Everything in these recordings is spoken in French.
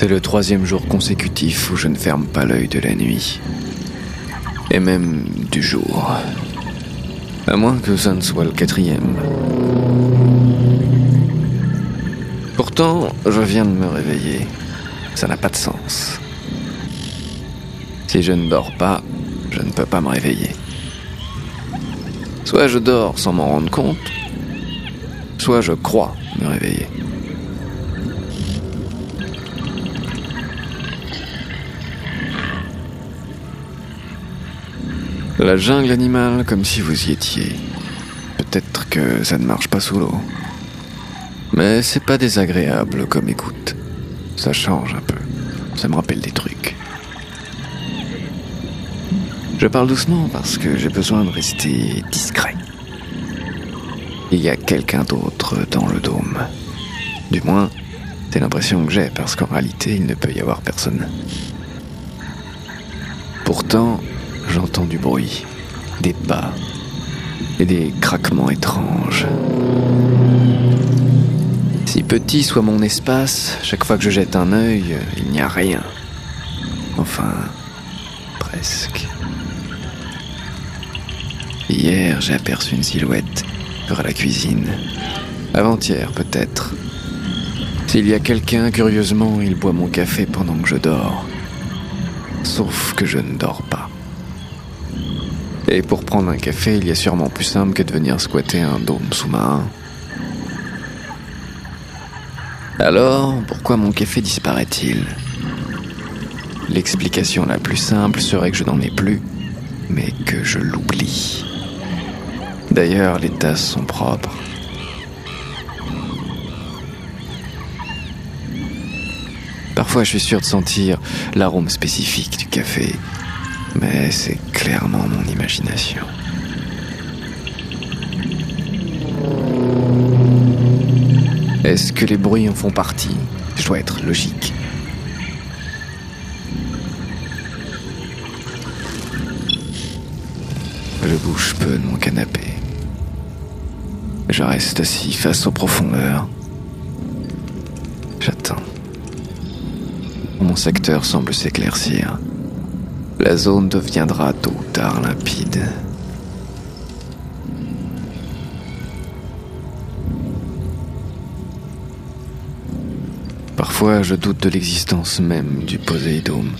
C'est le troisième jour consécutif où je ne ferme pas l'œil de la nuit. Et même du jour. À moins que ça ne soit le quatrième. Pourtant, je viens de me réveiller. Ça n'a pas de sens. Si je ne dors pas, je ne peux pas me réveiller. Soit je dors sans m'en rendre compte, soit je crois me réveiller. La jungle animale comme si vous y étiez. Peut-être que ça ne marche pas sous l'eau. Mais c'est pas désagréable comme écoute. Ça change un peu. Ça me rappelle des trucs. Je parle doucement parce que j'ai besoin de rester discret. Il y a quelqu'un d'autre dans le dôme. Du moins, c'est l'impression que j'ai parce qu'en réalité, il ne peut y avoir personne. Pourtant, j'entends du bruit, des pas et des craquements étranges. Si petit soit mon espace, chaque fois que je jette un œil, il n'y a rien. Enfin, presque. Hier, j'ai aperçu une silhouette vers la cuisine. Avant-hier, peut-être. S'il y a quelqu'un, curieusement, il boit mon café pendant que je dors. Sauf que je ne dors pas. Et pour prendre un café, il y a sûrement plus simple que de venir squatter un dôme sous-marin. Alors, pourquoi mon café disparaît-il? L'explication la plus simple serait que je n'en ai plus, mais que je l'oublie. D'ailleurs, les tasses sont propres. Parfois, je suis sûr de sentir l'arôme spécifique du café, mais c'est clairement mon imagination. Est-ce que les bruits en font partie? Je dois être logique. Je bouge peu de mon canapé. Je reste assis face aux profondeurs. J'attends. Mon secteur semble s'éclaircir. La zone deviendra tôt ou tard limpide. Parfois, je doute de l'existence même du Poséidome.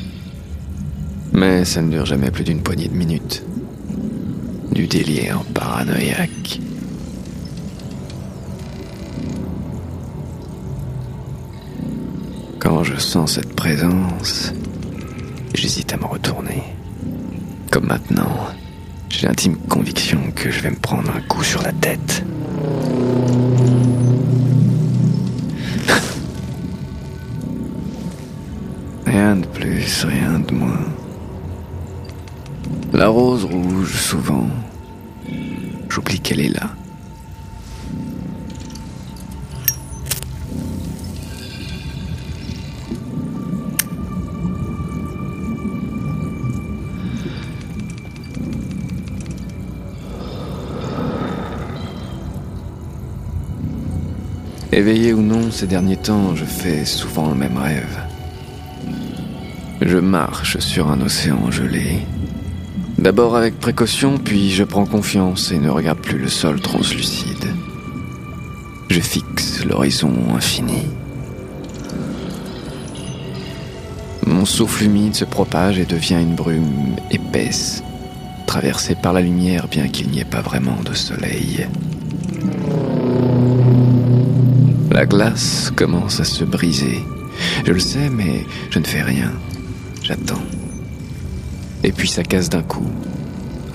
Mais ça ne dure jamais plus d'une poignée de minutes. Du délire paranoïaque. Quand je sens cette présence, j'hésite à me retourner. Comme maintenant, j'ai l'intime conviction que je vais me prendre un coup sur la tête. Rien de plus, rien de moins. La rose rouge, souvent, j'oublie qu'elle est là. Éveillé ou non, ces derniers temps, je fais souvent le même rêve. Je marche sur un océan gelé. D'abord avec précaution, puis je prends confiance et ne regarde plus le sol translucide. Je fixe l'horizon infini. Mon souffle humide se propage et devient une brume épaisse, traversée par la lumière bien qu'il n'y ait pas vraiment de soleil. La glace commence à se briser. Je le sais, mais je ne fais rien. J'attends. Et puis ça casse d'un coup.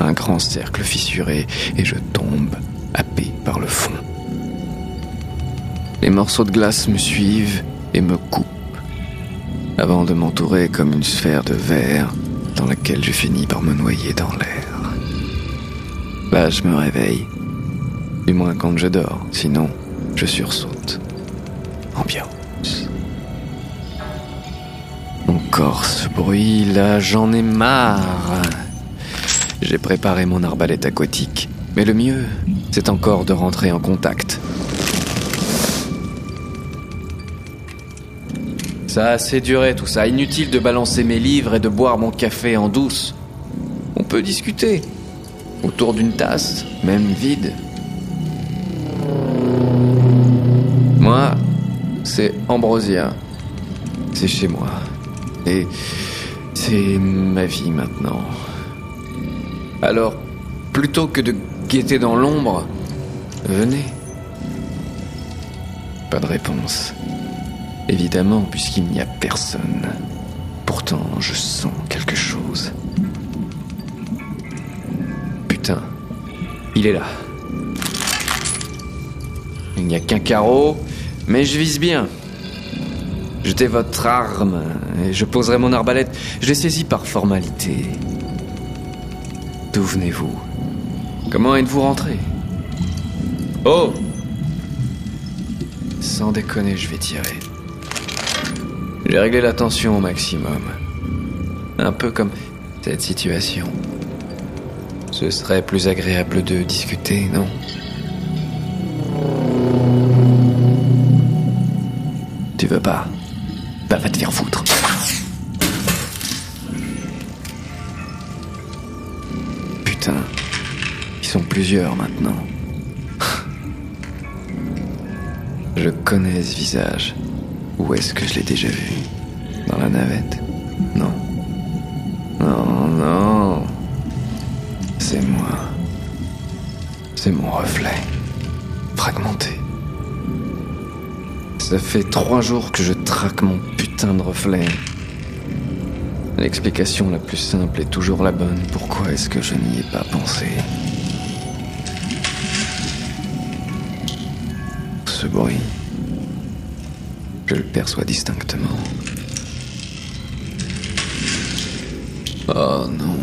Un grand cercle fissuré et je tombe, happé par le fond. Les morceaux de glace me suivent et me coupent, avant de m'entourer comme une sphère de verre dans laquelle je finis par me noyer dans l'air. Là, je me réveille. Du moins quand je dors, sinon je sursaute. Ambiance. Encore ce bruit, là, j'en ai marre. J'ai préparé mon arbalète aquatique, mais le mieux, c'est encore de rentrer en contact. Ça a assez duré tout ça. Inutile de balancer mes livres et de boire mon café en douce. On peut discuter. Autour d'une tasse, même vide. Moi, c'est Ambrosia. C'est chez moi. Et c'est ma vie maintenant. Alors, plutôt que de guetter dans l'ombre, venez. Pas de réponse. Évidemment, puisqu'il n'y a personne. Pourtant, je sens quelque chose. Putain, il est là. Il n'y a qu'un carreau, mais je vise bien. Jetez votre arme et je poserai mon arbalète. Je l'ai saisie par formalité. D'où venez-vous? Comment êtes-vous rentré? Oh Sans déconner, je vais tirer. J'ai réglé la tension au maximum. Un peu comme cette situation. Ce serait plus agréable de discuter, non? Tu veux pas Bah va te faire foutre. Putain, ils sont plusieurs maintenant. Je connais ce visage. Où est-ce que je l'ai déjà vu? Dans la navette? Non. Non, non. C'est moi. C'est mon reflet. Fragmenté. Ça fait trois jours que je traque mon putain de reflet. L'explication la plus simple est toujours la bonne. Pourquoi est-ce que je n'y ai pas pensé? Ce bruit. Je le perçois distinctement. Oh non.